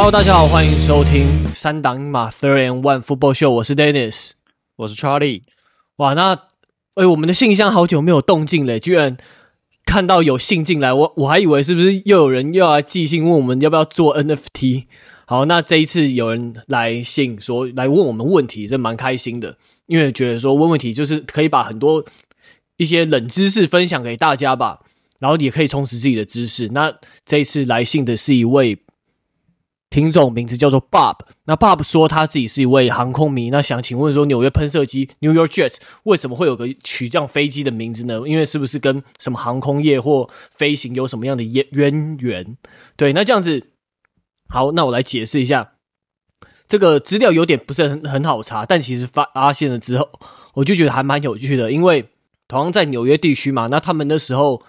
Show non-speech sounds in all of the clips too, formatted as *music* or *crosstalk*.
Hello，大家好，欢迎收听三档英马 Third and One Football Show，我是 Dennis，我是 Charlie。哇，那哎，我们的信箱好久没有动静了，居然看到有信进来，我我还以为是不是又有人又要来寄信问我们要不要做 NFT。好，那这一次有人来信说来问我们问题，这蛮开心的，因为觉得说问问题就是可以把很多一些冷知识分享给大家吧，然后也可以充实自己的知识。那这一次来信的是一位听众，名字叫做 Bob。那 Bob 说他自己是一位航空迷，那想请问说纽约喷射机 New York Jets 为什么会有个取这样飞机的名字呢？因为是不是跟什么航空业或飞行有什么样的渊渊源？对，那这样子。好，那我来解释一下，这个资料有点不是很很好查，但其实发发现了之后，我就觉得还蛮有趣的，因为同样在纽约地区嘛，那他们那时候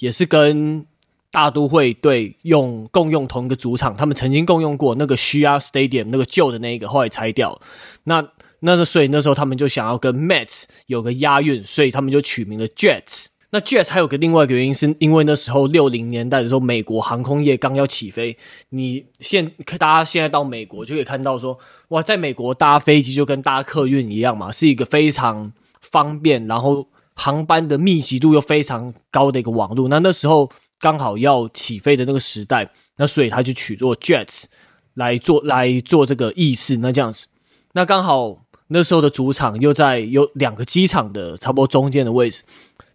也是跟大都会队用共用同一个主场，他们曾经共用过那个 s h a Stadium 那个旧的那一个，后来拆掉，那那个所以那时候他们就想要跟 Mets 有个押韵，所以他们就取名了 Jets。那 Jets 还有个另外一个原因，是因为那时候六零年代的时候，美国航空业刚要起飞。你现大家现在到美国就可以看到说，哇，在美国搭飞机就跟搭客运一样嘛，是一个非常方便，然后航班的密集度又非常高的一个网路。那那时候刚好要起飞的那个时代，那所以他就取做 Jets 来做来做这个意思。那这样子，那刚好那时候的主场又在有两个机场的差不多中间的位置。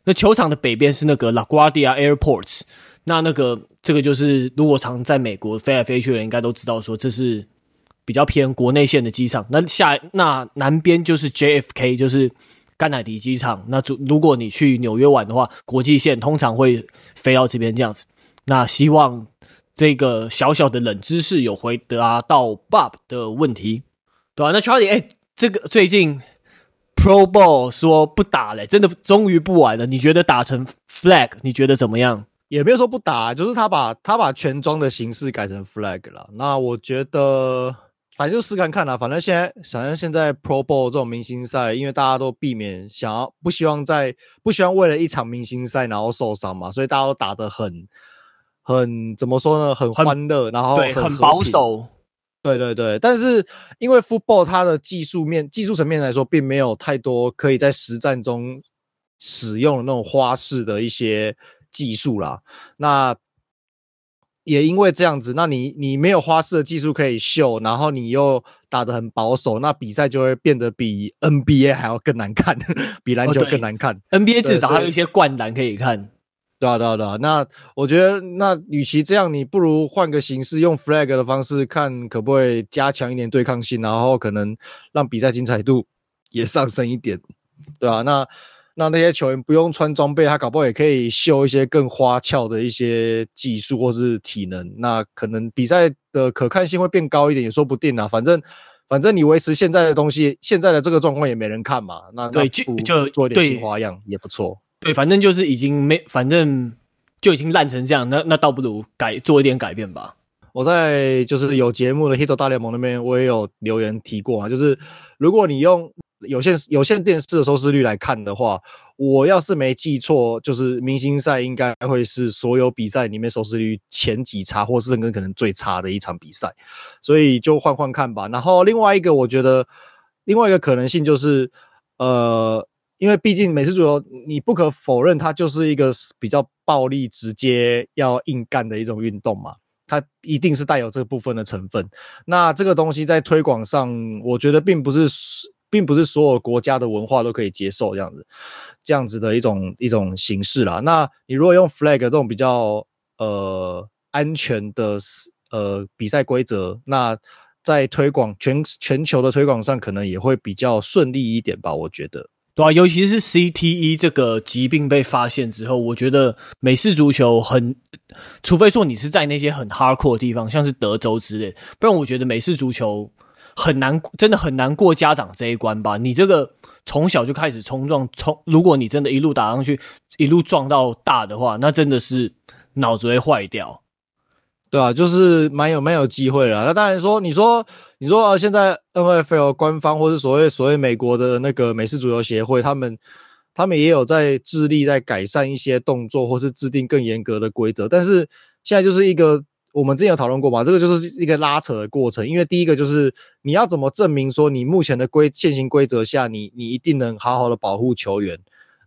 那球场的北边是那个 LaGuardia Airports，那那个这个就是如果常在美国飞来飞去的人应该都知道，说这是比较偏国内线的机场。那下那南边就是 JFK，就是甘乃迪机场。那如如果你去纽约玩的话，国际线通常会飞到这边这样子。那希望这个小小的冷知识有回答到 Bob 的问题，对、啊？那 Charlie，哎，这个最近。Pro Bowl 说不打了，真的终于不玩了。你觉得打成 flag，你觉得怎么样？也没有说不打，就是他把他把全装的形式改成 flag 了。那我觉得，反正就试看看啦。反正现在，反正现在 Pro Bowl 这种明星赛，因为大家都避免想要不希望在不希望为了一场明星赛然后受伤嘛，所以大家都打得很很怎么说呢？很欢乐，然后很，对，很保守。对对对，但是因为 football 它的技术面、技术层面来说，并没有太多可以在实战中使用的那种花式的一些技术啦。那也因为这样子，那你你没有花式的技术可以秀，然后你又打得很保守，那比赛就会变得比 NBA 还要更难看，*laughs* 比篮球更难看。哦、NBA 至少还有一些灌篮可以看。对啊，对啊，对啊。那我觉得，那与其这样，你不如换个形式，用 flag 的方式，看可不可以加强一点对抗性，然后可能让比赛精彩度也上升一点，对啊，那那那些球员不用穿装备，他搞不好也可以秀一些更花俏的一些技术或是体能，那可能比赛的可看性会变高一点，也说不定啊。反正反正你维持现在的东西，*laughs* 现在的这个状况也没人看嘛。那对，就就做一点新花样也不错。对，反正就是已经没，反正就已经烂成这样，那那倒不如改做一点改变吧。我在就是有节目的《Hit 大联盟》那边，我也有留言提过啊，就是如果你用有线有线电视的收视率来看的话，我要是没记错，就是明星赛应该会是所有比赛里面收视率前几差，或是甚至可能最差的一场比赛，所以就换换看吧。然后另外一个，我觉得另外一个可能性就是，呃。因为毕竟美式足球，你不可否认它就是一个比较暴力、直接要硬干的一种运动嘛，它一定是带有这部分的成分。那这个东西在推广上，我觉得并不是，并不是所有国家的文化都可以接受这样子，这样子的一种一种形式啦。那你如果用 flag 这种比较呃安全的呃比赛规则，那在推广全全球的推广上，可能也会比较顺利一点吧，我觉得。对啊，尤其是 CTE 这个疾病被发现之后，我觉得美式足球很，除非说你是在那些很 hardcore 的地方，像是德州之类，不然我觉得美式足球很难，真的很难过家长这一关吧。你这个从小就开始冲撞，冲，如果你真的一路打上去，一路撞到大的话，那真的是脑子会坏掉。对啊，就是蛮有蛮有机会的啦。那当然说，你说你说啊，现在 NFL 官方或是所谓所谓美国的那个美式足球协会，他们他们也有在致力在改善一些动作，或是制定更严格的规则。但是现在就是一个，我们之前有讨论过嘛，这个就是一个拉扯的过程。因为第一个就是你要怎么证明说你目前的规现行规则下，你你一定能好好的保护球员，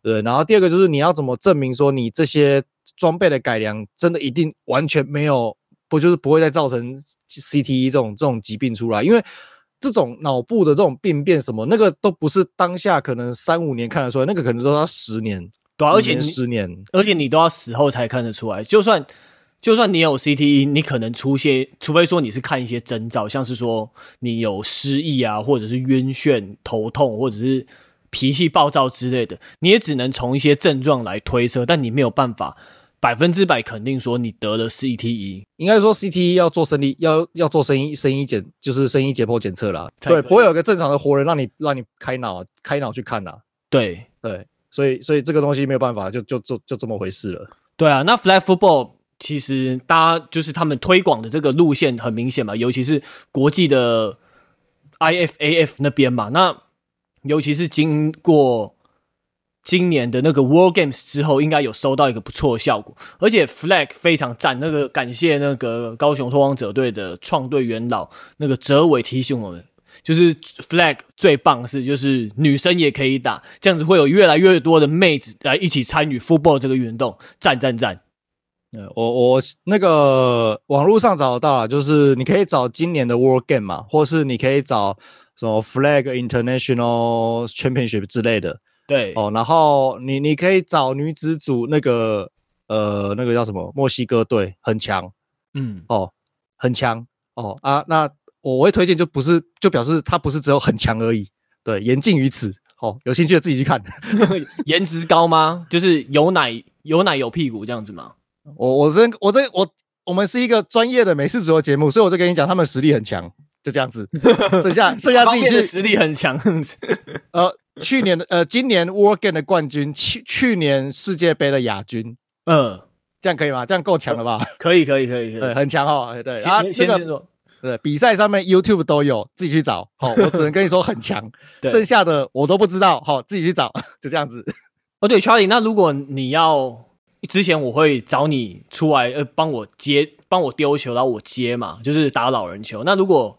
对。然后第二个就是你要怎么证明说你这些装备的改良真的一定完全没有，不就是不会再造成 CTE 这种这种疾病出来？因为这种脑部的这种病变什么，那个都不是当下可能三五年看得出来，那个可能都要十年。对啊，而且十年，而且你都要死后才看得出来。就算就算你有 CTE，你可能出现，除非说你是看一些征兆，像是说你有失忆啊，或者是晕眩、头痛，或者是脾气暴躁之类的，你也只能从一些症状来推测，但你没有办法百分之百肯定说你得了 CTE。应该说 CTE 要做生理，要要做声音声音检，就是声音解剖检测啦。对，不会有个正常的活人让你让你开脑开脑去看啦。对对。所以，所以这个东西没有办法，就就就就这么回事了。对啊，那 Flag Football 其实大家就是他们推广的这个路线很明显嘛，尤其是国际的 IFAF 那边嘛。那尤其是经过今年的那个 World Games 之后，应该有收到一个不错的效果。而且 Flag 非常赞，那个感谢那个高雄拓荒者队的创队元老那个哲伟提醒我们。就是 flag 最棒是，就是女生也可以打，这样子会有越来越多的妹子来一起参与 football 这个运动，赞赞赞！我我那个网络上找得到了，就是你可以找今年的 World Game 嘛，或是你可以找什么 Flag International Championship 之类的，对哦，然后你你可以找女子组那个呃那个叫什么墨西哥队很强，嗯哦很强哦啊那。我会推荐，就不是就表示他不是只有很强而已，对，言尽于此。哦，有兴趣的自己去看。*laughs* *laughs* 颜值高吗？就是有奶有奶有屁股这样子吗？我我这我这我我们是一个专业的美式足球节目，所以我就跟你讲，他们实力很强，就这样子。*laughs* 剩下剩下自己去实力很强。呃，*laughs* 去年的呃，今年 World Game 的冠军，去去年世界杯的亚军，嗯，这样可以吗？这样够强了吧？*laughs* 可以可以可以可以，对，很强哦。对，先啊，先先说。对，比赛上面 YouTube 都有，自己去找。好，*laughs* 我只能跟你说很强，剩下的我都不知道。好，自己去找，就这样子。哦，对，Charlie，那如果你要之前我会找你出来，呃，帮我接，帮我丢球，然后我接嘛，就是打老人球。那如果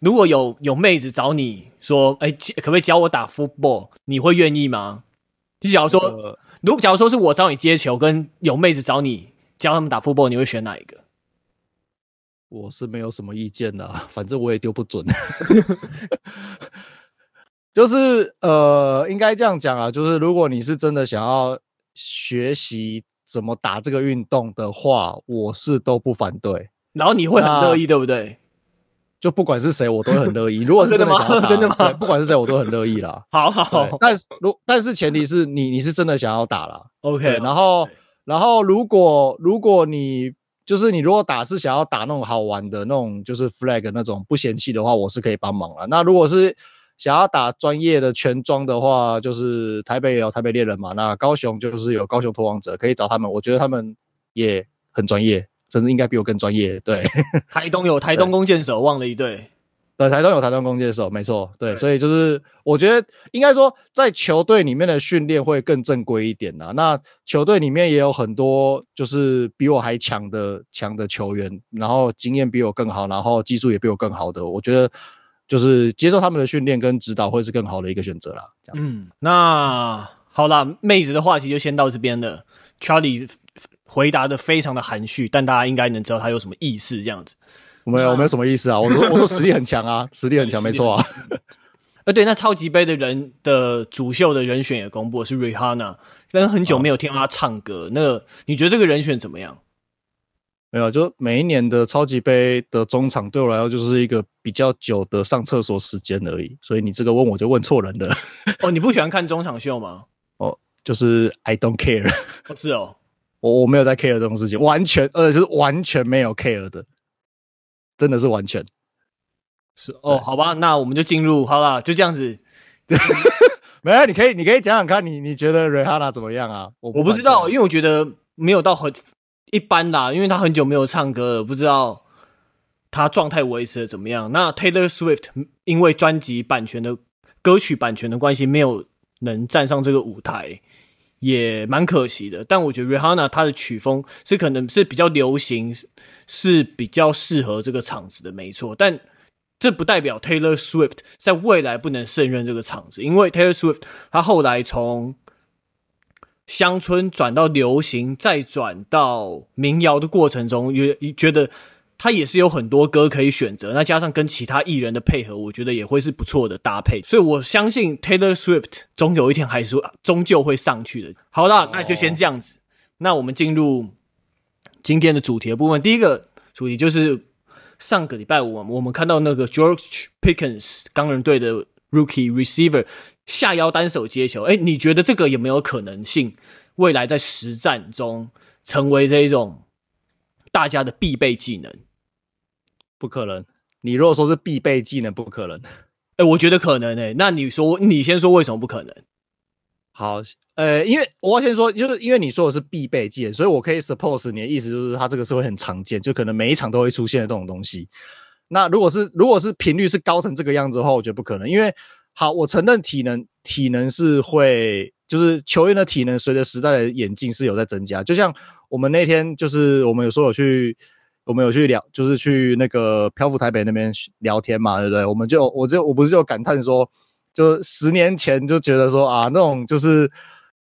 如果有有妹子找你说，哎，可不可以教我打 football？你会愿意吗？就假如说，呃、如果假如说是我找你接球，跟有妹子找你教他们打 football，你会选哪一个？我是没有什么意见的，*laughs* 反正我也丢不准。*laughs* 就是呃，应该这样讲啊，就是如果你是真的想要学习怎么打这个运动的话，我是都不反对。然后你会很乐意，对不对？就不管是谁，我都很乐意。如果是 *laughs* 真的想要打，*laughs* 真的吗？不管是谁，我都很乐意啦。*laughs* 好好，但是如但是前提是你你是真的想要打啦。OK，然后然后如果如果你。就是你如果打是想要打那种好玩的那种，就是 flag 那种不嫌弃的话，我是可以帮忙了。那如果是想要打专业的全装的话，就是台北也有台北猎人嘛，那高雄就是有高雄拓荒者，可以找他们。我觉得他们也很专业，甚至应该比我更专业。对，*laughs* 台东有台东弓箭手，忘了一队。对，台东有台东弓箭手，没错，对，对，所以就是我觉得应该说，在球队里面的训练会更正规一点啦。那球队里面也有很多就是比我还强的强的球员，然后经验比我更好，然后技术也比我更好的，我觉得就是接受他们的训练跟指导会是更好的一个选择啦。这样子。嗯，那好啦，妹子的话题就先到这边了。Charlie 回答的非常的含蓄，但大家应该能知道他有什么意思，这样子。我没有，我没有什么意思啊！我说，*laughs* 我说实力很强啊，实力很强，没错啊。*laughs* 呃，对，那超级杯的人的主秀的人选也公布了，是 Rihanna，但是很久没有听到他唱歌。哦、那个，你觉得这个人选怎么样？没有，就每一年的超级杯的中场对我来说就是一个比较久的上厕所时间而已。所以你这个问我就问错人了。哦，你不喜欢看中场秀吗？*laughs* 哦，就是 I don't care。哦，是哦，我我没有在 care 这种事情，完全，而且是完全没有 care 的。真的是完全是哦，好吧，那我们就进入好了，就这样子。*laughs* 没有，你可以，你可以讲讲看你，你觉得 Rihanna 怎么样啊？我不，我不知道，因为我觉得没有到很一般啦，因为他很久没有唱歌了，不知道他状态维持的怎么样。那 Taylor Swift 因为专辑版权的歌曲版权的关系，没有能站上这个舞台。也蛮可惜的。但我觉得 Rihanna 她的曲风是可能是比较流行，是比较适合这个场子的，没错。但这不代表 Taylor Swift 在未来不能胜任这个场子，因为 Taylor Swift 他后来从乡村转到流行，再转到民谣的过程中，也觉得他也是有很多歌可以选择。那加上跟其他艺人的配合，我觉得也会是不错的搭配。所以我相信 Taylor Swift 终有一天还是终究会上去的。好了，那就先这样子。那我们进入今天的主题的部分，第一个主题就是。上个礼拜五，我们看到那个 George Pickens 钢人队的 Rookie Receiver 下腰单手接球，哎，你觉得这个有没有可能性？未来在实战中成为这一种大家的必备技能？不可能。你如果说是必备技能，不可能。哎，我觉得可能诶。那你说，你先说为什么不可能？好。呃，因为我要先说，就是因为你说的是必备技能，所以我可以 suppose 你的意思就是它这个是会很常见，就可能每一场都会出现的这种东西。那如果是如果是频率是高成这个样子的话，我觉得不可能。因为好，我承认体能体能是会，就是球员的体能随着时代的演进是有在增加。就像我们那天就是我们有时候有去，我们有去聊，就是去那个漂浮台北那边聊天嘛，对不对？我们就我就我不是就感叹说，就十年前就觉得说啊，那种就是。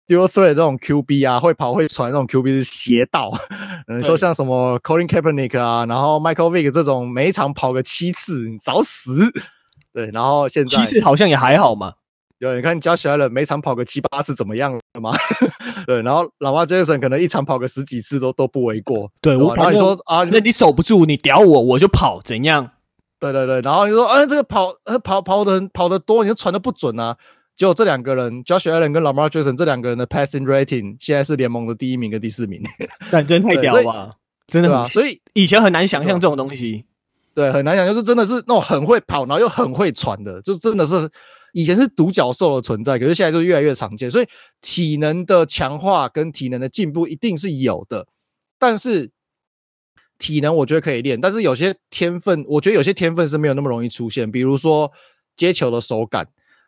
Dual Threat 这种 QB 啊，会跑会传这种 QB 是邪道。*laughs* 嗯，说像什么 Colin Kaepernick 啊，然后 Michael Vick 这种每一场跑个七次，你找死。对，然后现在七次好像也还好嘛。对，你看 Josh Allen 每场跑个七八次怎么样了吗？*laughs* 对，然后 Lamar Jackson 可能一场跑个十几次都都不为过。对，我反正说啊，那你守不住，你屌我，我就跑，怎样？对对对，然后你说，啊，这个跑，呃，跑跑的跑的多，你就传的不准啊。就这两个人，Josh Allen 跟 Lamar Jackson 这两个人的 passing rating 现在是联盟的第一名跟第四名，但真太屌了！真的吧？所以以前很难想象这种东西，对，很难想象，就是真的是那种很会跑，然后又很会传的，就真的是以前是独角兽的存在，可是现在就越来越常见。所以体能的强化跟体能的进步一定是有的，但是体能我觉得可以练，但是有些天分，我觉得有些天分是没有那么容易出现，比如说接球的手感。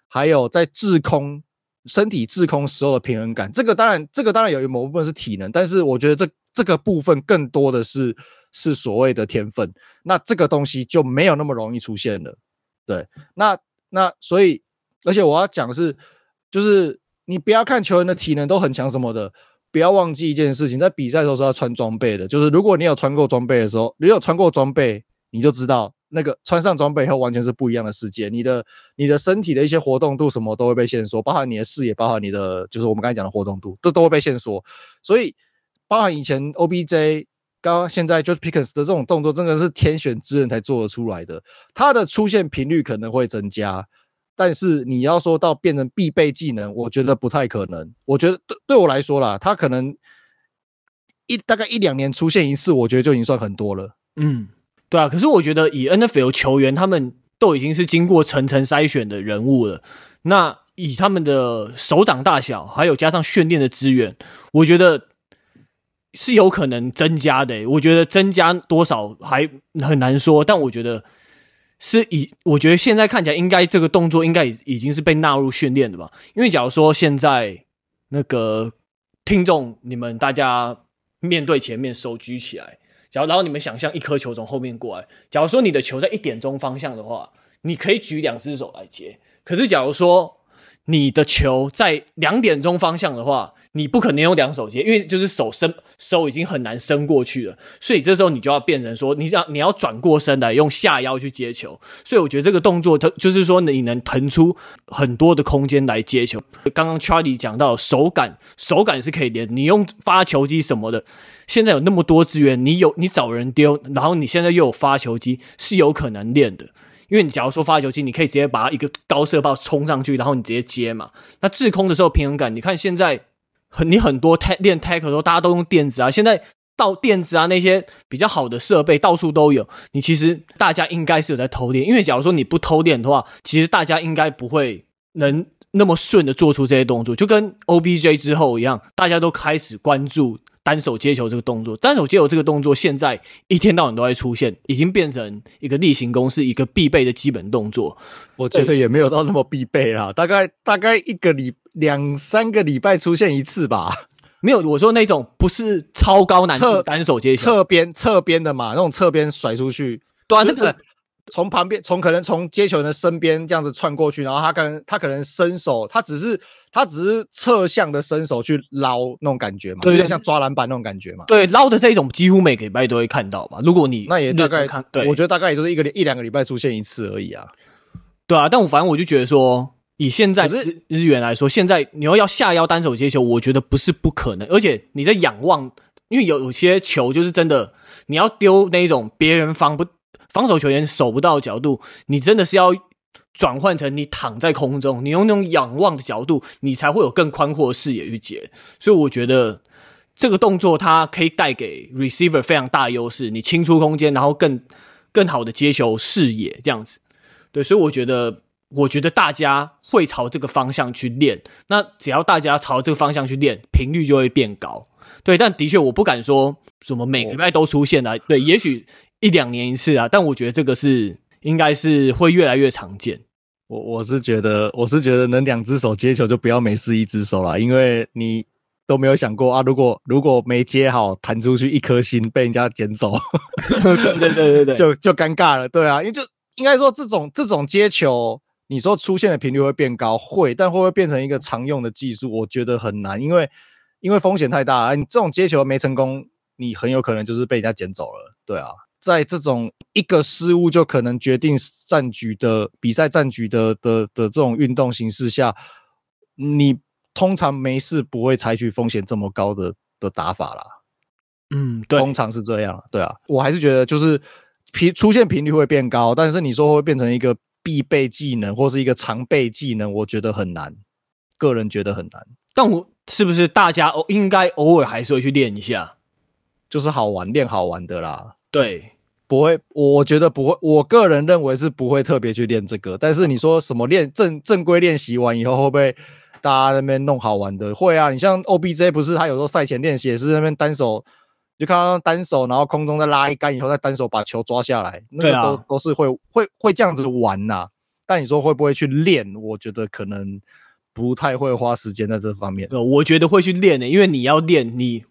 还有在滞空身体滞空时候的平衡感，这个当然，这个当然有一某部分是体能，但是我觉得这这个部分更多的是是所谓的天分。那这个东西就没有那么容易出现了。对，那那所以，而且我要讲的是，就是你不要看球员的体能都很强什么的，不要忘记一件事情，在比赛的时候是要穿装备的。就是如果你有穿过装备的时候，你有穿过装备，你就知道。那个穿上装备以后完全是不一样的世界，你的你的身体的一些活动度什么都会被限缩，包含你的视野，包含你的就是我们刚才讲的活动度，这都会被限缩。所以，包含以前 OBJ，刚刚现在就是 Pickens 的这种动作，真的是天选之人才做得出来的。它的出现频率可能会增加，但是你要说到变成必备技能，我觉得不太可能。我觉得对对我来说啦，他可能一大概一两年出现一次，我觉得就已经算很多了。嗯。对啊，可是我觉得以 NFL 球员，他们都已经是经过层层筛选的人物了。那以他们的手掌大小，还有加上训练的资源，我觉得是有可能增加的。我觉得增加多少还很难说，但我觉得是以，我觉得现在看起来，应该这个动作应该已已经是被纳入训练的吧？因为假如说现在那个听众，你们大家面对前面手举起来。假如然后你们想象一颗球从后面过来，假如说你的球在一点钟方向的话，你可以举两只手来接。可是假如说你的球在两点钟方向的话，你不可能用两手接，因为就是手伸手已经很难伸过去了，所以这时候你就要变成说，你要你要转过身来用下腰去接球。所以我觉得这个动作，它就是说你能腾出很多的空间来接球。刚刚 Charlie 讲到手感，手感是可以练，你用发球机什么的，现在有那么多资源，你有你找人丢，然后你现在又有发球机，是有可能练的。因为你假如说发球机，你可以直接把它一个高射炮冲上去，然后你直接接嘛。那滞空的时候平衡感，你看现在。很，你很多泰练 tackle 的时候，大家都用电子啊。现在到电子啊，那些比较好的设备到处都有。你其实大家应该是有在偷练，因为假如说你不偷练的话，其实大家应该不会能那么顺的做出这些动作，就跟 OBJ 之后一样，大家都开始关注单手接球这个动作。单手接球这个动作现在一天到晚都在出现，已经变成一个例行公事，一个必备的基本动作。我觉得也没有到那么必备啦，大概大概一个礼两三个礼拜出现一次吧。没有，我说那种不是超高难度单手接球，侧边侧边的嘛，那种侧边甩出去，对啊，这个。从旁边，从可能从接球人的身边这样子窜过去，然后他可能他可能伸手，他只是他只是侧向的伸手去捞那种感觉嘛，对，有点像抓篮板那种感觉嘛。对，捞的这一种几乎每个礼拜都会看到吧。如果你那也大概，对，我觉得大概也就是一个一两个礼拜出现一次而已啊。对啊，但我反正我就觉得说，以现在日日元来说，现在你要要下腰单手接球，我觉得不是不可能，而且你在仰望，因为有有些球就是真的，你要丢那种别人防不。防守球员守不到角度，你真的是要转换成你躺在空中，你用那种仰望的角度，你才会有更宽阔的视野去接。所以我觉得这个动作它可以带给 receiver 非常大的优势，你清出空间，然后更更好的接球视野这样子。对，所以我觉得，我觉得大家会朝这个方向去练。那只要大家朝这个方向去练，频率就会变高。对，但的确我不敢说什么每个礼拜都出现的。对，也许。一两年一次啊，但我觉得这个是应该是会越来越常见。我我是觉得，我是觉得能两只手接球就不要没事一只手了，因为你都没有想过啊，如果如果没接好弹出去一颗心被人家捡走，对对对对对，*laughs* 就就尴尬了。对啊，因为就应该说这种这种接球，你说出现的频率会变高，会，但会不会变成一个常用的技术？我觉得很难，因为因为风险太大了。你这种接球没成功，你很有可能就是被人家捡走了。对啊。在这种一个失误就可能决定战局的比赛战局的的的这种运动形式下，你通常没事不会采取风险这么高的的打法啦。嗯，对，通常是这样。对啊，我还是觉得就是频出现频率会变高，但是你说会变成一个必备技能或是一个常备技能，我觉得很难。个人觉得很难。但我是不是大家偶应该偶尔还是会去练一下，就是好玩练好玩的啦。对。不会，我觉得不会。我个人认为是不会特别去练这个。但是你说什么练正正规练习完以后，会不会大家那边弄好玩的？会啊。你像 OBJ 不是他有时候赛前练习也是那边单手，就看到单手，然后空中再拉一杆以后，再单手把球抓下来，那个都、啊、都是会会会这样子玩呐、啊。但你说会不会去练？我觉得可能不太会花时间在这方面。我觉得会去练的、欸，因为你要练，你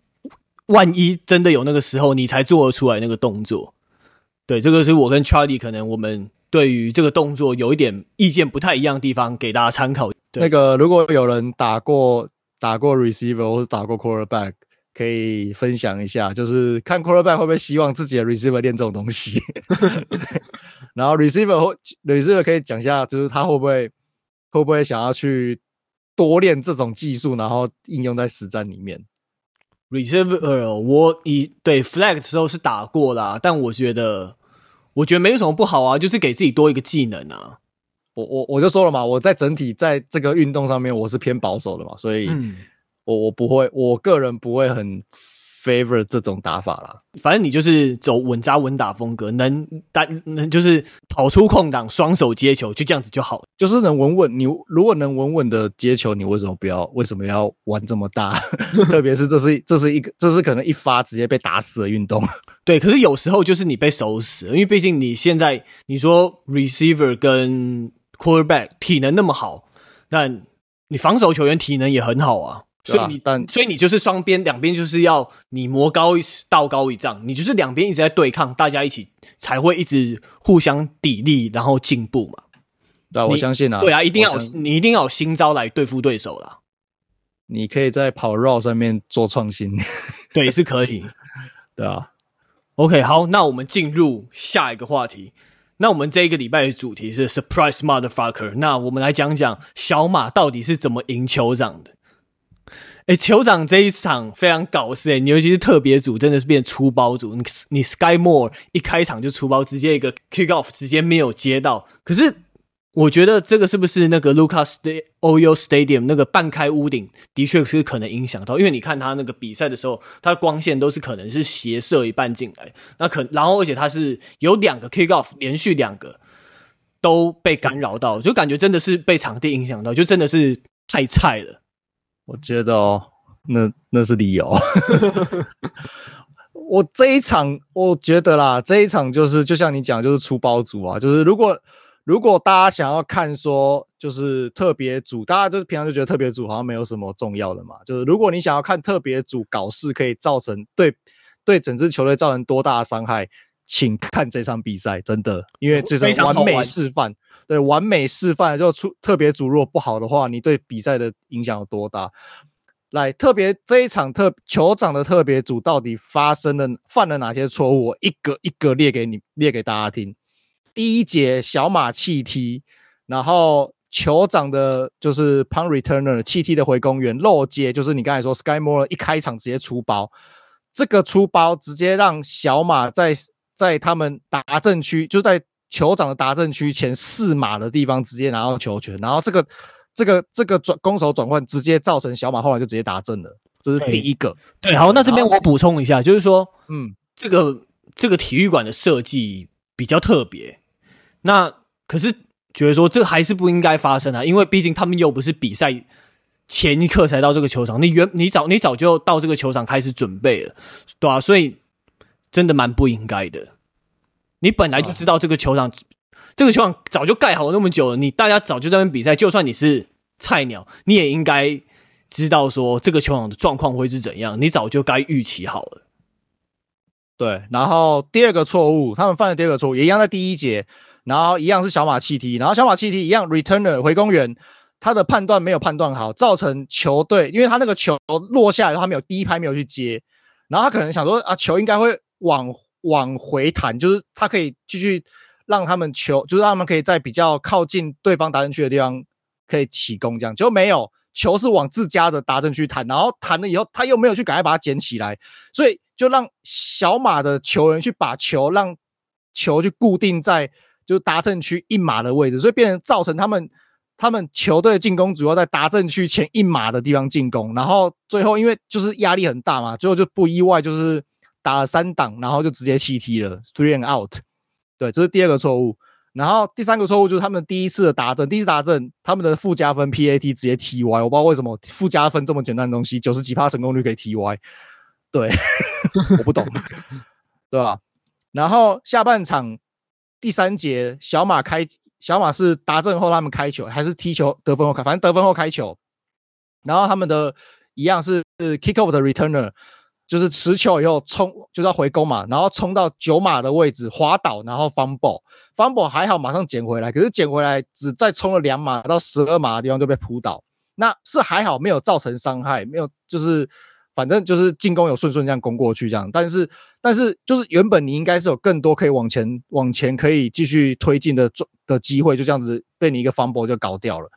万一真的有那个时候，你才做得出来那个动作。对，这个是我跟 Charlie 可能我们对于这个动作有一点意见不太一样的地方，给大家参考。对，那个如果有人打过打过 receiver 或者打过 quarterback，可以分享一下，就是看 quarterback 会不会希望自己的 receiver 练这种东西。*laughs* 然后 receiver 或 receiver 可以讲一下，就是他会不会会不会想要去多练这种技术，然后应用在实战里面。receiver，我以对 flag 的时候是打过啦，但我觉得，我觉得没有什么不好啊，就是给自己多一个技能啊。我我我就说了嘛，我在整体在这个运动上面我是偏保守的嘛，所以我我不会，我个人不会很。Favor 这种打法啦，反正你就是走稳扎稳打风格，能单能就是跑出空档，双手接球，就这样子就好，就是能稳稳。你如果能稳稳的接球，你为什么不要？为什么要玩这么大？*laughs* 特别是这是这是一个这是可能一发直接被打死的运动。对，可是有时候就是你被守死，因为毕竟你现在你说 receiver 跟 quarterback 体能那么好，那你防守球员体能也很好啊。所以你，但所以你就是双边两边就是要你魔高一道高一丈，你就是两边一直在对抗，大家一起才会一直互相砥砺，然后进步嘛。对啊，我相信啊。对啊，一定要你一定要有新招来对付对手啦。你可以在跑绕上面做创新，*laughs* 对，是可以。*laughs* 对啊。OK，好，那我们进入下一个话题。那我们这一个礼拜的主题是 Surprise Motherfucker。那我们来讲讲小马到底是怎么赢酋长的。哎，酋长这一场非常搞事哎！你尤其是特别组，真的是变粗包组。你你 Sky Moore 一开场就粗包，直接一个 kick off，直接没有接到。可是我觉得这个是不是那个 Lucas Oil Stadium 那个半开屋顶，的确是可能影响到。因为你看他那个比赛的时候，他光线都是可能是斜射一半进来。那可然后而且他是有两个 kick off，连续两个。都被干扰到，就感觉真的是被场地影响到，就真的是太菜了。我觉得哦，那那是理由。*laughs* 我这一场，我觉得啦，这一场就是就像你讲，就是出包组啊，就是如果如果大家想要看说，就是特别组，大家就是平常就觉得特别组好像没有什么重要的嘛，就是如果你想要看特别组搞事可以造成对对整支球队造成多大的伤害，请看这场比赛，真的，因为这是完美示范，对，完美示范，就出特别组如果不好的话，你对比赛的影响有多大？来，特别这一场特酋长的特别组到底发生了犯了哪些错误？我一个一个列给你列给大家听。第一节小马弃踢，然后酋长的就是 punt returner 弃踢的回攻员漏接，就是你刚才说 Skyy Moore 一开场直接出包，这个出包直接让小马在在他们达阵区，就在酋长的达阵区前四码的地方直接拿到球权，然后这个。这个这个转攻守转换直接造成小马后来就直接达阵了，这是第一个。对，好，那这边我补充一下，就是说，嗯，这个这个体育馆的设计比较特别，那可是觉得说这还是不应该发生啊，因为毕竟他们又不是比赛前一刻才到这个球场，你原你早你早就到这个球场开始准备了，对啊，所以真的蛮不应该的。你本来就知道这个球场。这个球场早就盖好了那么久了，你大家早就在那边比赛，就算你是菜鸟，你也应该知道说这个球场的状况会是怎样，你早就该预期好了。对，然后第二个错误，他们犯的第二个错误也一样在第一节，然后一样是小马弃踢，然后小马弃踢一样，returner 回攻员他的判断没有判断好，造成球队，因为他那个球落下来，他没有第一拍没有去接，然后他可能想说啊，球应该会往往回弹，就是他可以继续。让他们球，就是让他们可以在比较靠近对方达阵区的地方可以起攻，这样就没有球是往自家的达阵区弹，然后弹了以后他又没有去赶快把它捡起来，所以就让小马的球员去把球让球去固定在就达阵区一码的位置，所以变成造成他们他们球队进攻主要在达阵区前一码的地方进攻，然后最后因为就是压力很大嘛，最后就不意外就是打了三档，然后就直接弃踢了，three and out。对，这是第二个错误。然后第三个错误就是他们第一次的达阵，第一次达阵，他们的附加分 PAT 直接 TY，我不知道为什么附加分这么简单的东西，九十几趴成功率可以 TY。对，*laughs* 我不懂，*laughs* 对吧？然后下半场第三节，小马开，小马是达阵后他们开球，还是踢球得分后开？反正得分后开球。然后他们的一样是是 kick off 的 returner。就是持球以后冲，就是要回攻嘛，然后冲到九码的位置滑倒，然后 fumble，fumble 还好马上捡回来，可是捡回来只再冲了两码到十二码的地方就被扑倒，那是还好没有造成伤害，没有就是反正就是进攻有顺顺这样攻过去这样，但是但是就是原本你应该是有更多可以往前往前可以继续推进的的机会，就这样子被你一个 fumble 就搞掉了，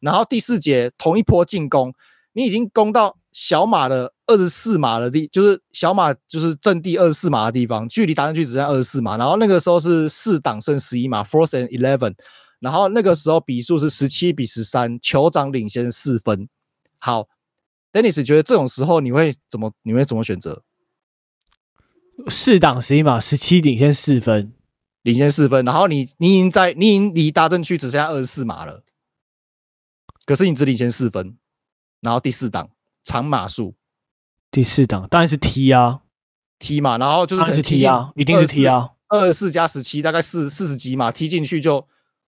然后第四节同一波进攻，你已经攻到。小马的二十四码的地，就是小马就是阵地二十四码的地方，距离达阵区只剩二十四码。然后那个时候是四档剩十一码，fourth and eleven。然后那个时候比数是十七比十三，酋长领先四分。好，Dennis 觉得这种时候你会怎么？你会怎么选择？四档十一码，十七领先四分，领先四分。然后你你已经在你已经离达阵区只剩下二十四码了，可是你只领先四分。然后第四档。长码数，第四档当然是 T 啊，T 嘛，然后就是可能是 T 啊，一定是 T 啊，二十四加十七大概四四十几码踢进去就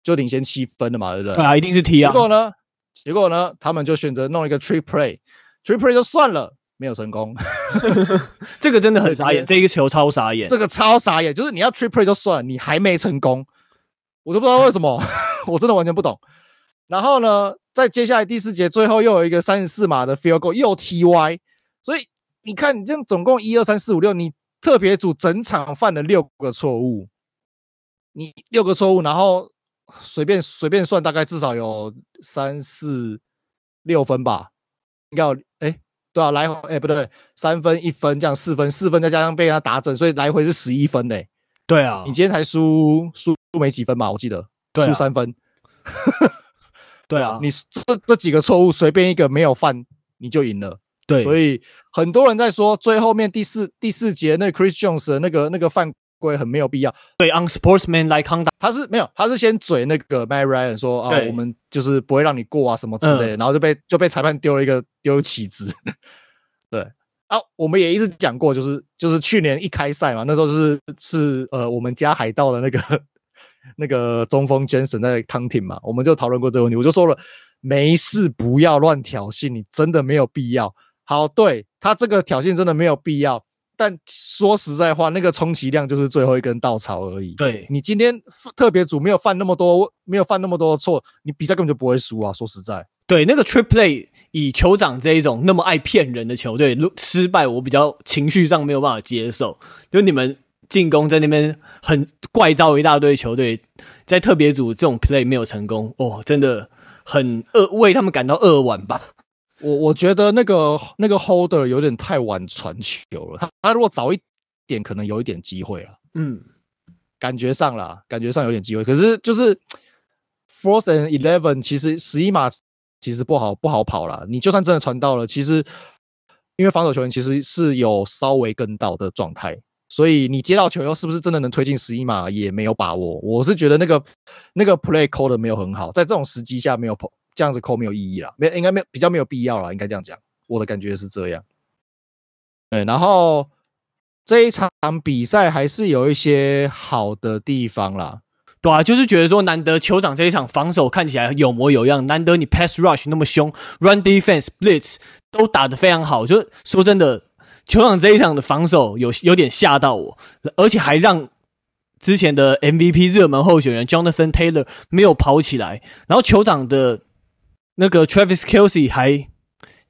就领先七分了嘛，对不对？对啊，一定是 T 啊。结果呢？结果呢？他们就选择弄一个 trick play，trick play 就算了，没有成功。*laughs* 这个真的很傻眼，*laughs* 这一个球超傻眼，这个超傻眼，就是你要 trick play 就算了，你还没成功，我都不知道为什么，*laughs* 我真的完全不懂。然后呢，在接下来第四节最后又有一个三十四码的 field goal 又 TY，所以你看你这样总共一二三四五六，你特别组整场犯了六个错误，你六个错误，然后随便随便算大概至少有三四六分吧，应该有哎对啊来回哎不对三分一分这样四分四分再加上被他打整，所以来回是十一分嘞。对啊，你今天才输输没几分嘛？我记得输三分。对啊，你这这几个错误随便一个没有犯，你就赢了。对，所以很多人在说最后面第四第四节那 Chris Jones 的那个那个犯规，很没有必要。对，unsportsmanlike conduct，他是没有，他是先嘴那个 Matt Ryan 说啊，我们就是不会让你过啊什么之类的，嗯、然后就被就被裁判丢了一个丢旗子。*laughs* 对啊，我们也一直讲过，就是就是去年一开赛嘛，那时候是是呃我们家海盗的那个那个中锋 Jensen 在 taunting 嘛，我们就讨论过这个问题，我就说了，没事，不要乱挑衅，你真的没有必要。好，对他这个挑衅真的没有必要。但说实在话，那个充其量就是最后一根稻草而已。对，你今天特别组没有犯那么多，没有犯那么多的错，你比赛根本就不会输啊！说实在，对那个 trick play 以酋长这一种那么爱骗人的球队失败，我比较情绪上没有办法接受。就你们进攻在那边很怪招一大堆球队，在特别组这种 play 没有成功，哦，真的很扼为他们感到扼腕吧。我我觉得那个那个 holder 有点太晚传球了，他他如果早一点，可能有一点机会了。嗯，感觉上啦，感觉上有点机会。可是就是 fourth and eleven，其实十一码其实不好不好跑了。你就算真的传到了，其实因为防守球员其实是有稍微跟到的状态，所以你接到球又是不是真的能推进十一码也没有把握。我是觉得那个那个 play 扣的没有很好，在这种时机下没有跑。这样子扣没有意义了，没应该没有比较没有必要了，应该这样讲，我的感觉是这样。对，然后这一场比赛还是有一些好的地方啦，对啊，就是觉得说难得酋长这一场防守看起来有模有样，难得你 pass rush 那么凶，run defense blitz 都打得非常好，就说真的，酋长这一场的防守有有点吓到我，而且还让之前的 MVP 热门候选人 Jonathan Taylor 没有跑起来，然后酋长的。那个 Travis Kelce 还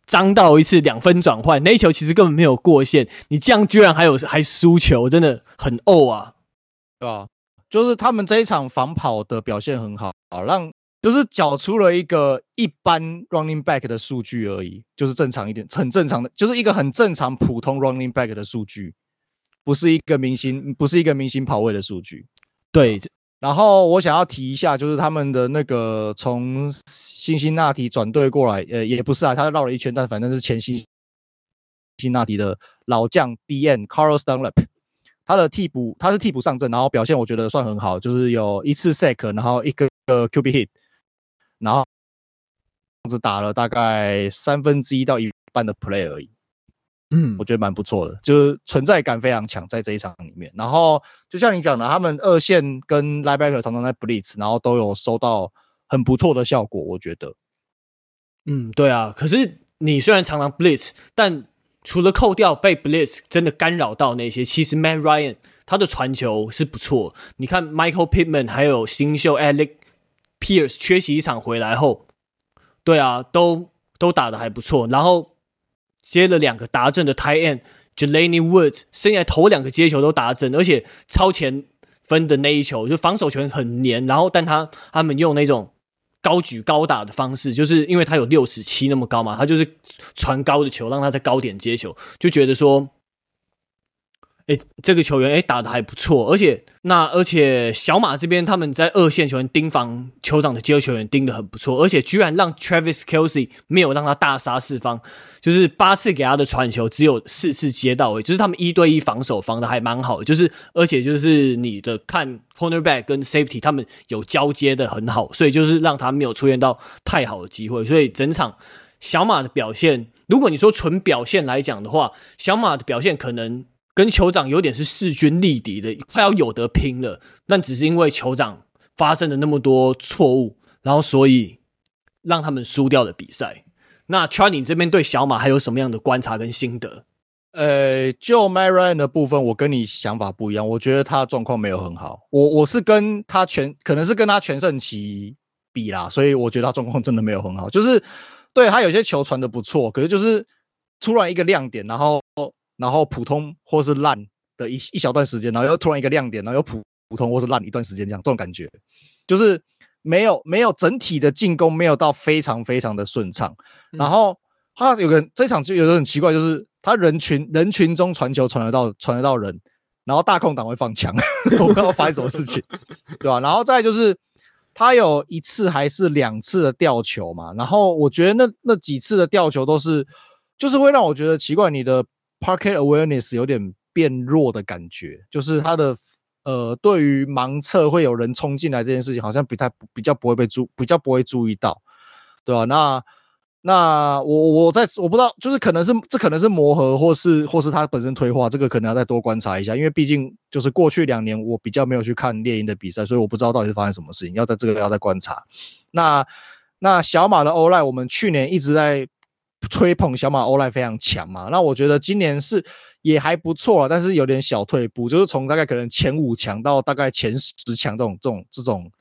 脏到一次两分转换，那一球其实根本没有过线，你这样居然还有还输球，真的很呕啊，对吧？就是他们这一场防跑的表现很好好，让就是缴出了一个一般 running back 的数据而已，就是正常一点，很正常的，就是一个很正常普通 running back 的数据，不是一个明星，不是一个明星跑位的数据，对。然后我想要提一下，就是他们的那个从辛辛那提转队过来，呃，也不是啊，他绕了一圈，但反正是前辛辛那提的老将 DN Carlos Dunlap，他的替补，他是替补上阵，然后表现我觉得算很好，就是有一次 sack，然后一个 QB hit，然后只打了大概三分之一到一半的 play 而已。嗯，我觉得蛮不错的，就是存在感非常强，在这一场里面。然后就像你讲的，他们二线跟 linebacker 常常在 blitz，然后都有收到很不错的效果，我觉得。嗯，对啊。可是你虽然常常 blitz，但除了扣掉被 blitz 真的干扰到那些，其实 Matt Ryan 他的传球是不错。你看 Michael Pittman 还有新秀 Alec Pierce 缺席一场回来后，对啊，都都打得还不错。然后。接了两个达阵的 tight end，Jelani Woods 生涯头两个接球都达阵，而且超前分的那一球就防守权很黏，然后但他他们用那种高举高打的方式，就是因为他有六尺七那么高嘛，他就是传高的球让他在高点接球，就觉得说。诶，这个球员诶打得还不错，而且那而且小马这边他们在二线球员盯防酋长的接球球员盯得很不错，而且居然让 Travis Kelsey 没有让他大杀四方，就是八次给他的传球只有四次接到位，就是他们一对一防守防的还蛮好的，就是而且就是你的看 cornerback 跟 safety 他们有交接的很好，所以就是让他没有出现到太好的机会，所以整场小马的表现，如果你说纯表现来讲的话，小马的表现可能。跟酋长有点是势均力敌的，快要有得拼了。但只是因为酋长发生了那么多错误，然后所以让他们输掉了比赛。那 Charlie 这边对小马还有什么样的观察跟心得？呃，就 m a r i a n 的部分，我跟你想法不一样。我觉得他的状况没有很好。我我是跟他全可能是跟他全盛期比啦，所以我觉得他状况真的没有很好。就是对他有些球传的不错，可是就是突然一个亮点，然后。然后普通或是烂的一一小段时间，然后又突然一个亮点，然后又普普通或是烂一段时间，这样这种感觉，就是没有没有整体的进攻没有到非常非常的顺畅。然后他有个这场就有个很奇怪，就是他人群人群中传球传得到传得到人，然后大空档会放枪，*laughs* 我不知道发生什么事情，*laughs* 对吧？然后再就是他有一次还是两次的吊球嘛，然后我觉得那那几次的吊球都是就是会让我觉得奇怪，你的。Pocket awareness 有点变弱的感觉，就是他的呃，对于盲测会有人冲进来这件事情，好像不太比较不会被注，比较不会注意到，对吧、啊？那那我我在我不知道，就是可能是这可能是磨合，或是或是他本身退化，这个可能要再多观察一下，因为毕竟就是过去两年我比较没有去看猎鹰的比赛，所以我不知道到底是发生什么事情，要在这个要再观察。那那小马的欧赖，我们去年一直在吹捧小马欧莱非常强嘛，那我觉得今年是也还不错，但是有点小退步，就是从大概可能前五强到大概前十强这种这种这种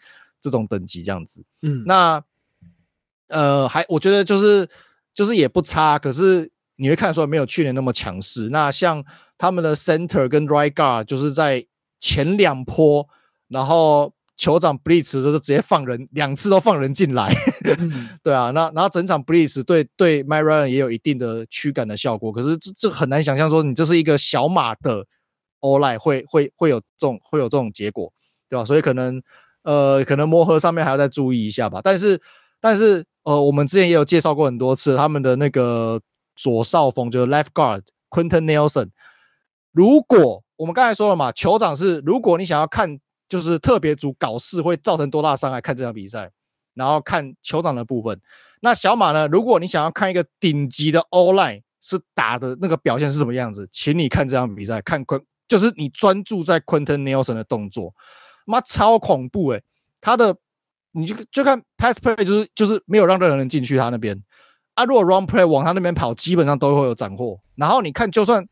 这种等级这样子。嗯，那。呃，还我觉得就是就是也不差，可是你会看出来没有去年那么强势。那像他们的 center 跟 right guard 就是在前两波，然后酋长候就直接放人，两次都放人进来。嗯、*laughs* 对啊，那然后整场 blitz 对对 Ryan 也有一定的驱赶的效果。可是这这很难想象说你这是一个小马的 O-line 会会会有这种会有这种结果，对吧？所以可能呃可能磨合上面还要再注意一下吧。但是但是。呃，我们之前也有介绍过很多次，他们的那个左少锋就是 Left Guard Quinton Nelson。如果我们刚才说了嘛，酋长是如果你想要看就是特别组搞事会造成多大伤害，看这场比赛，然后看酋长的部分。那小马呢？如果你想要看一个顶级的 O-line 是打的那个表现是什么样子，请你看这场比赛，看昆就是你专注在 Quenton Nelson 的动作，妈超恐怖诶、欸，他的。你就就看 pass play，就是就是没有让任何人进去他那边啊。如果 run play 往他那边跑，基本上都会有斩获。然后你看，就算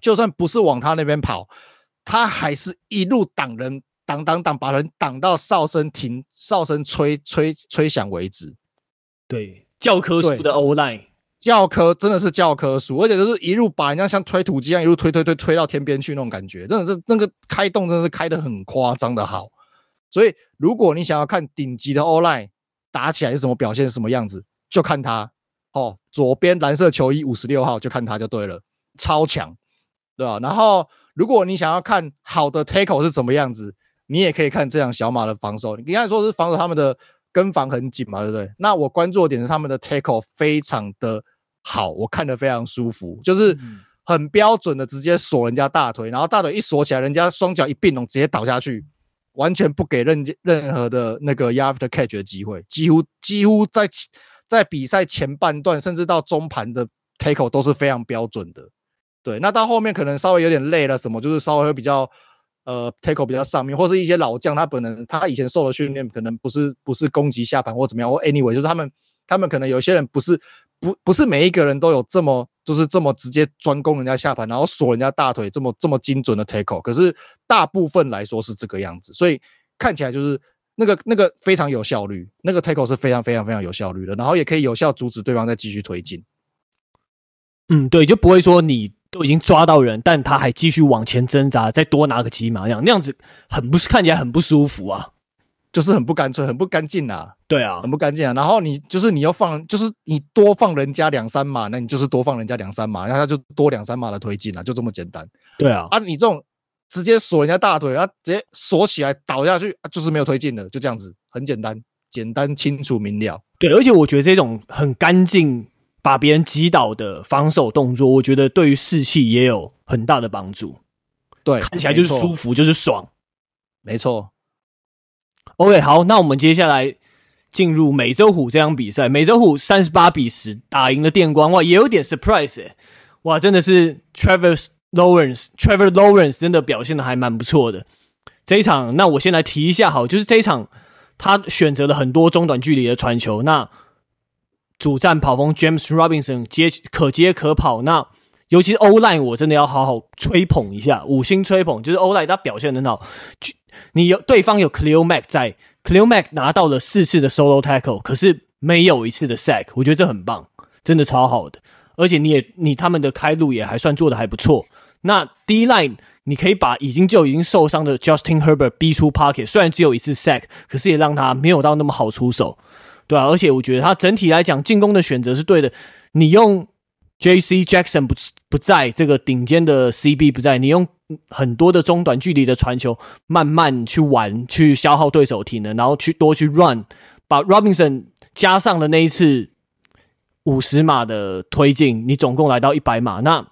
就算不是往他那边跑，他还是一路挡人，挡挡挡，把人挡到哨声停，哨声吹吹吹响为止。对，教科书的 O-line，教科真的是教科书，而且就是一路把人家像推土机一样，一路推推推推到天边去那种感觉。真的是那个开动真的是开的很夸张的好。所以，如果你想要看顶级的 O-line 打起来是什么表现，是什么样子，就看他哦。左边蓝色球衣五十六号，就看他就对了，超强，对吧？然后，如果你想要看好的 tackle 是怎么样子，你也可以看这样小马的防守。你刚才说是防守他们的跟防很紧嘛，对不对？那我关注的点是他们的 tackle 非常的好，我看得非常舒服，就是很标准的直接锁人家大腿，然后大腿一锁起来，人家双脚一并拢，直接倒下去。完全不给任任何的那个 yard after catch 的机会，几乎几乎在在比赛前半段，甚至到中盘的 tackle 都是非常标准的。对，那到后面可能稍微有点累了，什么就是稍微会比较呃 tackle 比较上面，或是一些老将他本人他以前受的训练可能不是不是攻击下盘或怎么样，或 anyway 就是他们他们可能有些人不是不不是每一个人都有这么。就是这么直接专攻人家下盘，然后锁人家大腿，这么这么精准的 tackle。可是大部分来说是这个样子，所以看起来就是那个那个非常有效率，那个 tackle 是非常非常非常有效率的，然后也可以有效阻止对方再继续推进。嗯，对，就不会说你都已经抓到人，但他还继续往前挣扎，再多拿个几码，那样那样子很不是看起来很不舒服啊。就是很不干脆，很不干净呐。对啊，很不干净啊。然后你就是你要放，就是你多放人家两三码，那你就是多放人家两三码，然后他就多两三码的推进啊，就这么简单。对啊，啊，你这种直接锁人家大腿，啊，直接锁起来倒下去，啊，就是没有推进的，就这样子，很简单，简单清楚明了。对，而且我觉得这种很干净把别人击倒的防守动作，我觉得对于士气也有很大的帮助。对，看起来就是舒服，就是爽。没错。OK，好，那我们接下来进入美洲虎这场比赛。美洲虎三十八比十打赢了电光，哇，也有点 surprise 哇，真的是 Trevor Lawrence，Trevor Lawrence 真的表现的还蛮不错的。这一场，那我先来提一下，好，就是这一场他选择了很多中短距离的传球，那主战跑锋 James Robinson 接可接可跑，那尤其是 O-line 我真的要好好吹捧一下，五星吹捧，就是 O-line 他表现很好。你有对方有 Khalil Mack 在，Khalil Mack 拿到了四次的 solo tackle，可是没有一次的 sack，我觉得这很棒，真的超好的。而且你也你他们的开路也还算做的还不错。那 D line 你可以把已经就已经受伤的 Justin Herbert 逼出 pocket，虽然只有一次 sack，可是也让他没有到那么好出手，对啊。而且我觉得他整体来讲进攻的选择是对的，你用。J.C. Jackson 不不在这个顶尖的 C.B. 不在，你用很多的中短距离的传球，慢慢去玩，去消耗对手体能，然后去多去 run，把 Robinson 加上了那一次五十码的推进，你总共来到一百码。那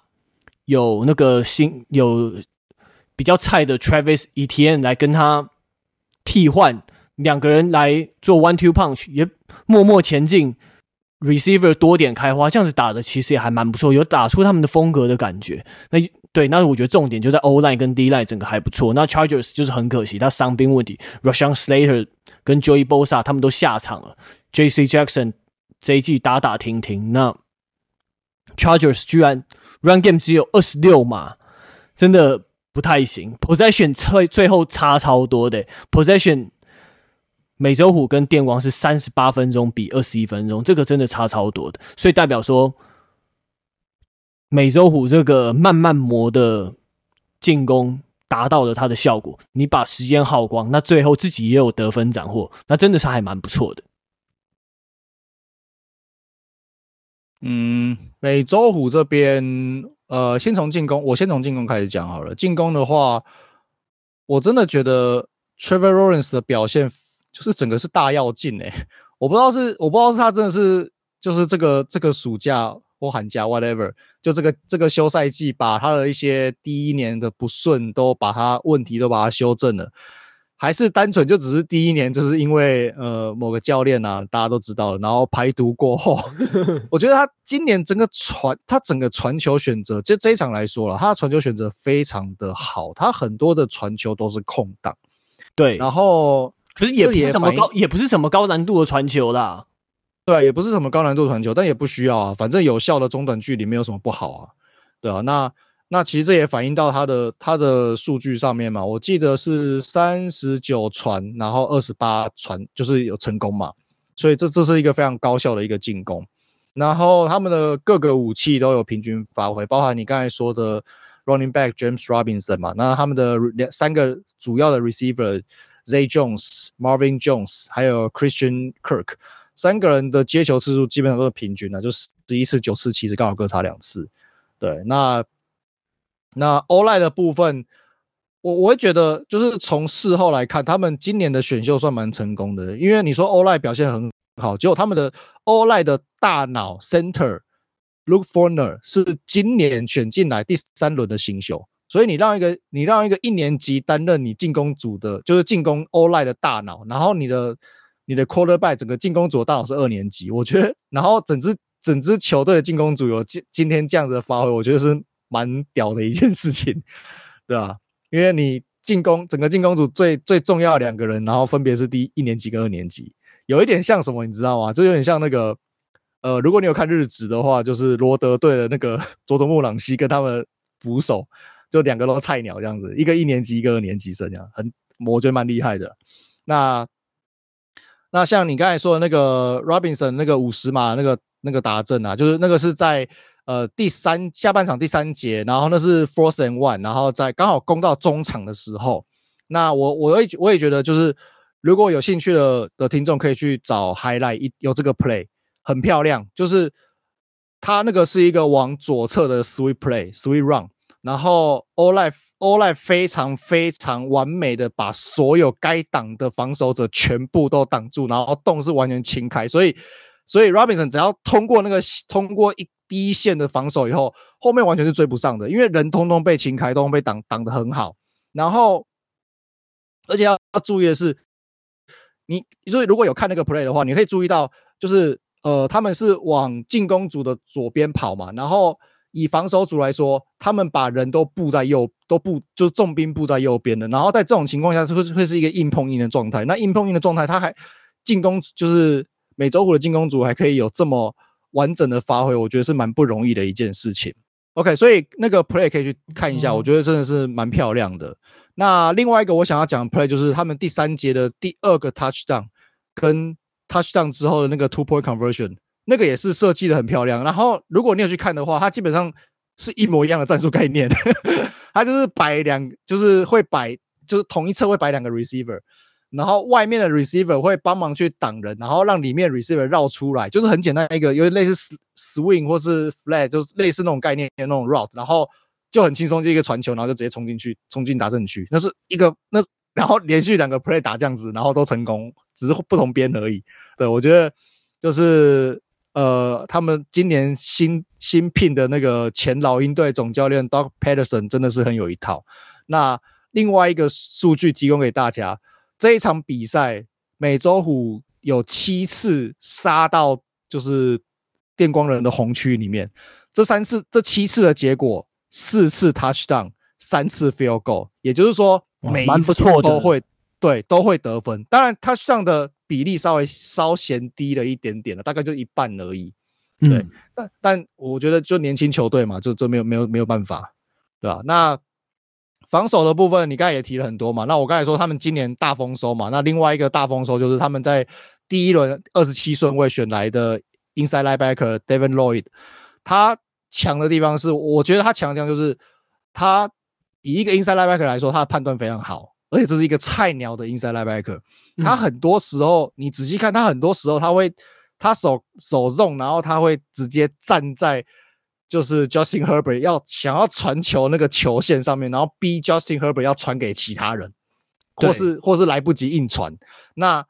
有那个新有比较菜的 Travis ETN 来跟他替换，两个人来做 One Two Punch，也默默前进，Receiver 多点开花，这样子打的其实也还蛮不错，有打出他们的风格的感觉。那对，那我觉得重点就在 O line 跟 D line 整个还不错。那 Chargers 就是很可惜，他伤兵问题，Rashawn Slater 跟 Joey Bosa 他们都下场了，J.C. Jackson 这一季打打停停。那 Chargers 居然 Run Game 只有二十六码，真的不太行。Possession 最最后差超多的，Possession 美洲虎跟电光是三十八分钟比二十一分钟，这个真的差超多的，所以代表说。美洲虎这个慢慢磨的进攻达到了它的效果，你把时间耗光，那最后自己也有得分斩获，那真的是还蛮不错的。嗯，美洲虎这边，呃，先从进攻，我先从进攻开始讲好了。进攻的话，我真的觉得 Trevor Lawrence 的表现就是整个是大跃进诶，*laughs* 我不知道是我不知道是他真的是就是这个这个暑假。或寒假，whatever，就这个这个休赛季，把他的一些第一年的不顺都把他问题都把他修正了，还是单纯就只是第一年，就是因为呃某个教练啊，大家都知道了，然后排毒过后，*laughs* 我觉得他今年整个传他整个传球选择，就这一场来说了，他的传球选择非常的好，他很多的传球都是空档，对，然后可是也不是什么高，也不是什么高难度的传球啦。对，也不是什么高难度传球，但也不需要啊，反正有效的中短距离没有什么不好啊，对啊，那那其实这也反映到他的他的数据上面嘛，我记得是三十九传，然后二十八传，就是有成功嘛，所以这这是一个非常高效的一个进攻，然后他们的各个武器都有平均发挥，包含你刚才说的 running back James Robinson 嘛，那他们的两三个主要的 receiver Zay Jones、Marvin Jones 还有 Christian Kirk。三个人的接球次数基本上都是平均的，就是十一次、九次，其实刚好各差两次。对，那那 o l i 的部分，我我会觉得，就是从事后来看，他们今年的选秀算蛮成功的，因为你说 o l i 表现很好，结果他们的 o l i 的大脑 Center Luke Forner 是今年选进来第三轮的新秀，所以你让一个你让一个一年级担任你进攻组的，就是进攻 O-line 的大脑，然后你的。你的 quarterback 整个进攻组的大脑是二年级，我觉得，然后整支整支球队的进攻组有今今天这样子的发挥，我觉得是蛮屌的一件事情，*laughs* 对吧？因为你进攻整个进攻组最最重要的两个人，然后分别是第一年级跟二年级，有一点像什么，你知道吗？就有点像那个，呃，如果你有看日职的话，就是罗德队的那个 *laughs* 佐佐木朗希跟他们捕手，就两个都菜鸟这样子，一个一年级，一个二年级生，这样很，我觉得蛮厉害的。那。那像你刚才说的那个 Robinson 那个五十码那个那个达阵啊，就是那个是在呃第三下半场第三节，然后那是 fourth and one，然后在刚好攻到中场的时候，那我我也我也觉得就是如果有兴趣的的听众可以去找 highlight 一有这个 play 很漂亮，就是他那个是一个往左侧的 sweep play sweep run，然后 all life。O-line 非常非常完美的把所有该挡的防守者全部都挡住，然后洞是完全清开，所以所以 Robinson 只要通过那个通过一第一线的防守以后，后面完全是追不上的，因为人通通被清开，通通被挡挡得很好。然后而且要要注意的是，你所以如果有看那个 play 的话，你可以注意到，就是呃他们是往进攻组的左边跑嘛，然后。以防守组来说，他们把人都布在右，都布就重兵布在右边的。然后在这种情况下，会会是一个硬碰硬的状态。那硬碰硬的状态，他还进攻，就是美洲虎的进攻组还可以有这么完整的发挥，我觉得是蛮不容易的一件事情。OK，所以那个 play 可以去看一下，我觉得真的是蛮漂亮的。那另外一个我想要讲的 play 就是他们第三节的第二个 touchdown 跟 touchdown 之后的那个 two point conversion。那个也是设计的很漂亮，然后如果你有去看的话，它基本上是一模一样的战术概念，*laughs* 它就是摆两，就是会摆，就是同一侧会摆两个 receiver，然后外面的 receiver 会帮忙去挡人，然后让里面 receiver 绕出来，就是很简单一个，有点类似 swing 或是 flat，就是类似那种概念那种 route，然后就很轻松就一个传球，然后就直接冲进去，冲进达阵区，那是一个那然后连续两个 play 打这样子，然后都成功，只是不同边而已。对，我觉得就是。呃，他们今年新新聘的那个前老鹰队总教练 Doug Pederson 真的是很有一套。那另外一个数据提供给大家，这一场比赛，美洲虎有七次杀到就是电光人的红区里面，这三次这七次的结果，四次 touchdown，三次 field goal，也就是说每一次都会对都会得分。当然，touchdown 的比例稍微稍嫌低了一点点了，大概就一半而已。对，嗯、但但我觉得就年轻球队嘛，就这没有没有没有办法，对吧？那防守的部分，你刚才也提了很多嘛。那我刚才说他们今年大丰收嘛，那另外一个大丰收就是他们在第一轮二十七顺位选来的 inside linebacker Devin Lloyd，他强的地方是，我觉得他强的地方就是他以一个 inside linebacker 来说，他的判断非常好，而且这是一个菜鸟的 inside linebacker，他很多时候你仔细看，他很多时候他会。他手手重，然后他会直接站在就是 Justin Herbert 要想要传球那个球线上面，然后逼 Justin Herbert 要传给其他人，或是或是来不及硬传。那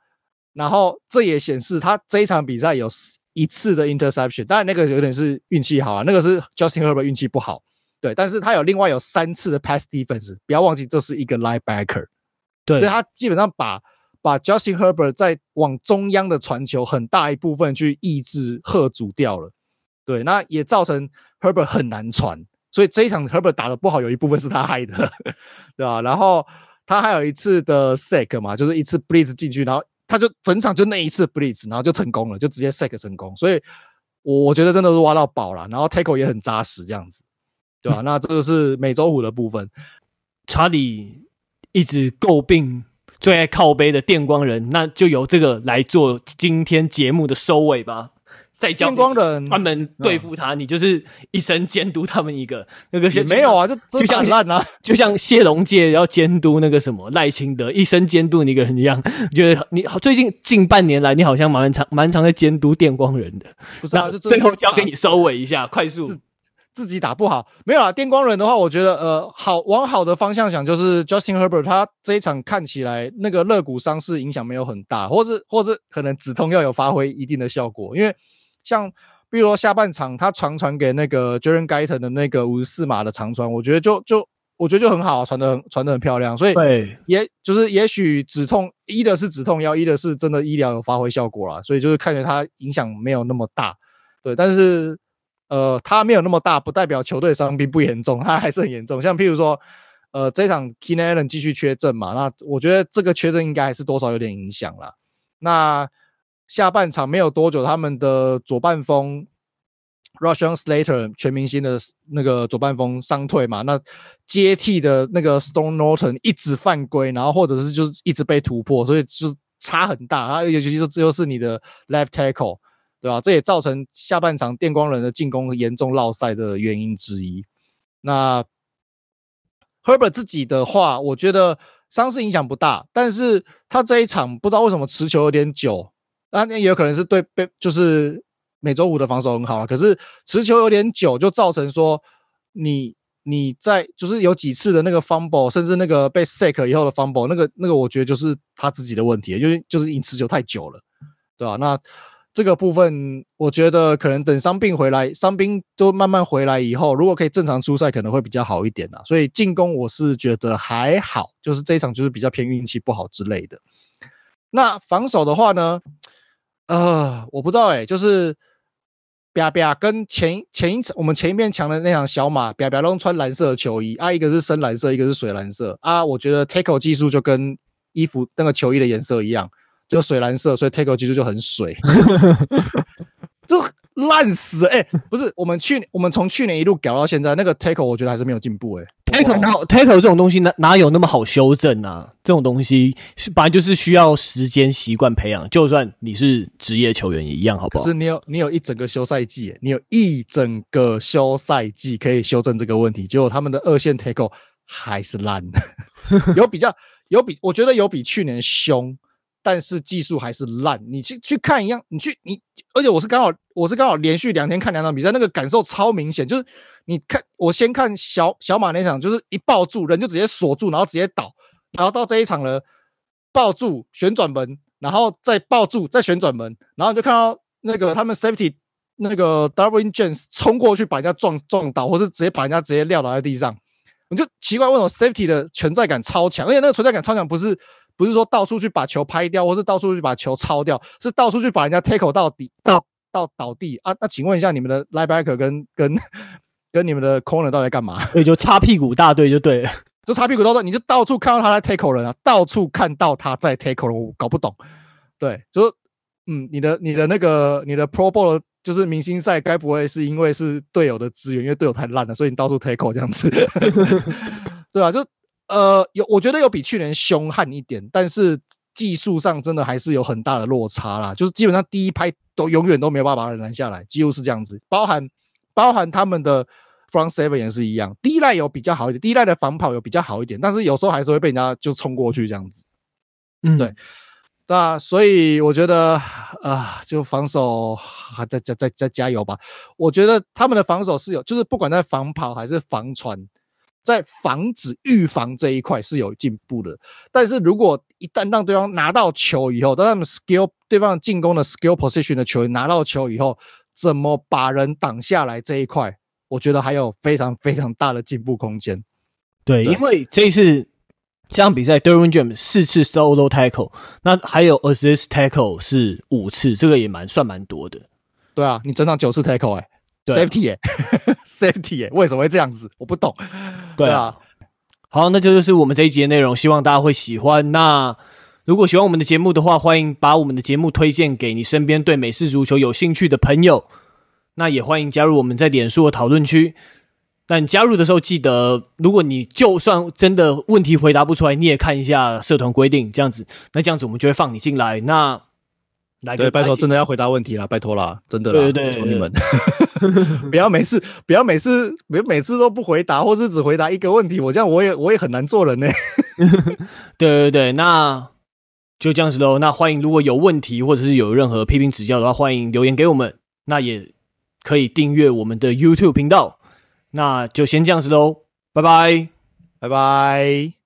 然后这也显示他这一场比赛有一次的 interception，当然那个有点是运气好啊，那个是 Justin Herbert 运气不好。对，但是他有另外有三次的 pass defense，不要忘记这是一个 linebacker，对，所以他基本上把。把 Justin Herbert 在往中央的传球很大一部分去抑制吓阻掉了，对，那也造成 Herbert 很难传，所以这一场 Herbert 打的不好，有一部分是他害的，*laughs* 对吧？然后他还有一次的 sack 嘛，就是一次 blitz 进去，然后他就整场就那一次 blitz，然后就成功了，就直接 sack 成功，所以我觉得真的是挖到宝了，然后 tackle 也很扎实，这样子，对吧？那这个是美洲虎的部分，查理一直诟病。最爱靠背的电光人，那就由这个来做今天节目的收尾吧。再叫电光人专门对付他，你就是一生监督他们一个。那个没有啊，就就像烂啊，就像谢龙介要监督那个什么赖清德，一生监督你一个人一样。我觉得你最近近半年来，你好像蛮常蛮常在监督电光人的。不是啊，就最后交给你收尾一下，快速。自己打不好，没有啊。电光人的话，我觉得呃，好往好的方向想，就是 Justin Herbert 他这一场看起来那个肋骨伤势影响没有很大，或是或是可能止痛药有发挥一定的效果。因为像比如说下半场他传传给那个 Jalen Guyton 的那个五十四码的长传，我觉得就就我觉得就很好，啊传的传的很漂亮。所以也就是也许止痛一的是止痛药，一的是真的医疗有发挥效果啦。所以就是看起来他影响没有那么大，对，但是。呃，他没有那么大，不代表球队伤病不严重，他还是很严重。像譬如说，呃，这场 k e n Allen 继续缺阵嘛，那我觉得这个缺阵应该还是多少有点影响啦。那下半场没有多久，他们的左半锋 Rashawn Slater 全明星的那个左半锋伤退嘛，那接替的那个 Stone Norton 一直犯规，然后或者是就是一直被突破，所以就差很大。啊，尤其是这又是你的 Left Tackle。对吧？这也造成下半场电光人的进攻严重落赛的原因之一。那 Herbert 自己的话，我觉得伤势影响不大，但是他这一场不知道为什么持球有点久，那也有可能是对被就是美洲虎的防守很好啊，可是持球有点久，就造成说你你在就是有几次的那个 fumble，甚至那个被 sack 以后的 fumble，那个那个我觉得就是他自己的问题，因为就是你持球太久了，对吧？那这个部分，我觉得可能等伤病回来，伤兵都慢慢回来以后，如果可以正常出赛，可能会比较好一点啦。所以进攻我是觉得还好，就是这一场就是比较偏运气不好之类的。那防守的话呢，呃，我不知道哎、就是啪啪跟前前一场我们前一面抢的那场小马啪啪都穿蓝色的球衣啊，一个是深蓝色，一个是水蓝色啊。我觉得 tackle 技术就跟衣服那个球衣的颜色一样。就水蓝色，所以 tackle 技术就很水，*laughs* 这烂死哎、欸！不是我们去，我们从去年一路搞到现在，那个 tackle 我觉得还是没有进步哎、欸。tackle 哪有 tackle 这种东西哪哪有那么好修正啊？这种东西本来就是需要时间习惯培养，就算你是职业球员也一样，好不好？是你有你有一整个休赛季，你有一整个休赛季可以修正这个问题，结果他们的二线 tackle 还是烂的，*laughs* 有比较有比，我觉得有比去年凶。但是技术还是烂，你去去看一样，你去你，而且我是刚好我是刚好连续两天看两场比赛，那个感受超明显。就是你看，我先看小小马那场，就是一抱住人就直接锁住，然后直接倒，然后到这一场了，抱住旋转门，然后再抱住再旋转门，然后就看到那个他们 safety 那个 Darwin James 冲过去把人家撞撞倒，或是直接把人家直接撂倒在地上。你就奇怪为什么 safety 的存在感超强，而且那个存在感超强不是不是说到处去把球拍掉，或是到处去把球抄掉，是到处去把人家 tackle 到底到到倒地啊？那请问一下，你们的 linebacker 跟跟跟你们的 corner 到底在干嘛？*laughs* 所以就擦屁股大队就对了，就擦屁股大队，你就到处看到他在 tackle 人啊，到处看到他在 tackle 人，我搞不懂。对，就是嗯，你的你的那个你的 Pro Bowl。就是明星赛，该不会是因为是队友的资源，因为队友太烂了，所以你到处 tackle 这样子，*laughs* 对啊？就呃，有我觉得有比去年凶悍一点，但是技术上真的还是有很大的落差啦。就是基本上第一拍都永远都没有办法把人拦下来，几乎是这样子。包含包含他们的 front seven 也是一样，第一代有比较好一点，第一代的防跑有比较好一点，但是有时候还是会被人家就冲过去这样子。嗯，对。对啊，所以我觉得啊、呃，就防守还再再再再加油吧。我觉得他们的防守是有，就是不管在防跑还是防传，在防止预防这一块是有进步的。但是如果一旦让对方拿到球以后，当他们 skill 对方进攻的 skill position 的球员拿到球以后，怎么把人挡下来这一块，我觉得还有非常非常大的进步空间。对，因为这一次。这场比赛，Derwin James 四次 solo tackle，那还有 assist tackle 是五次，这个也蛮算蛮多的。对啊，你整场九次 tackle 哎、，safety 哎、欸、，safety 哎、欸，为什么会这样子？我不懂。对啊，对啊好，那这就是我们这一集的内容，希望大家会喜欢。那如果喜欢我们的节目的话，欢迎把我们的节目推荐给你身边对美式足球有兴趣的朋友。那也欢迎加入我们在脸书的讨论区。但加入的时候记得，如果你就算真的问题回答不出来，你也看一下社团规定，这样子，那这样子我们就会放你进来。那来对，拜托，真的要回答问题啦，拜托啦，真的啦，对对对，求你们，不要每次不要每次每每次都不回答，或是只回答一个问题，我这样我也我也很难做人呢。*laughs* 对对对，那就这样子喽。那欢迎，如果有问题或者是有任何批评指教的话，欢迎留言给我们。那也可以订阅我们的 YouTube 频道。那就先这样子喽，拜拜，拜拜。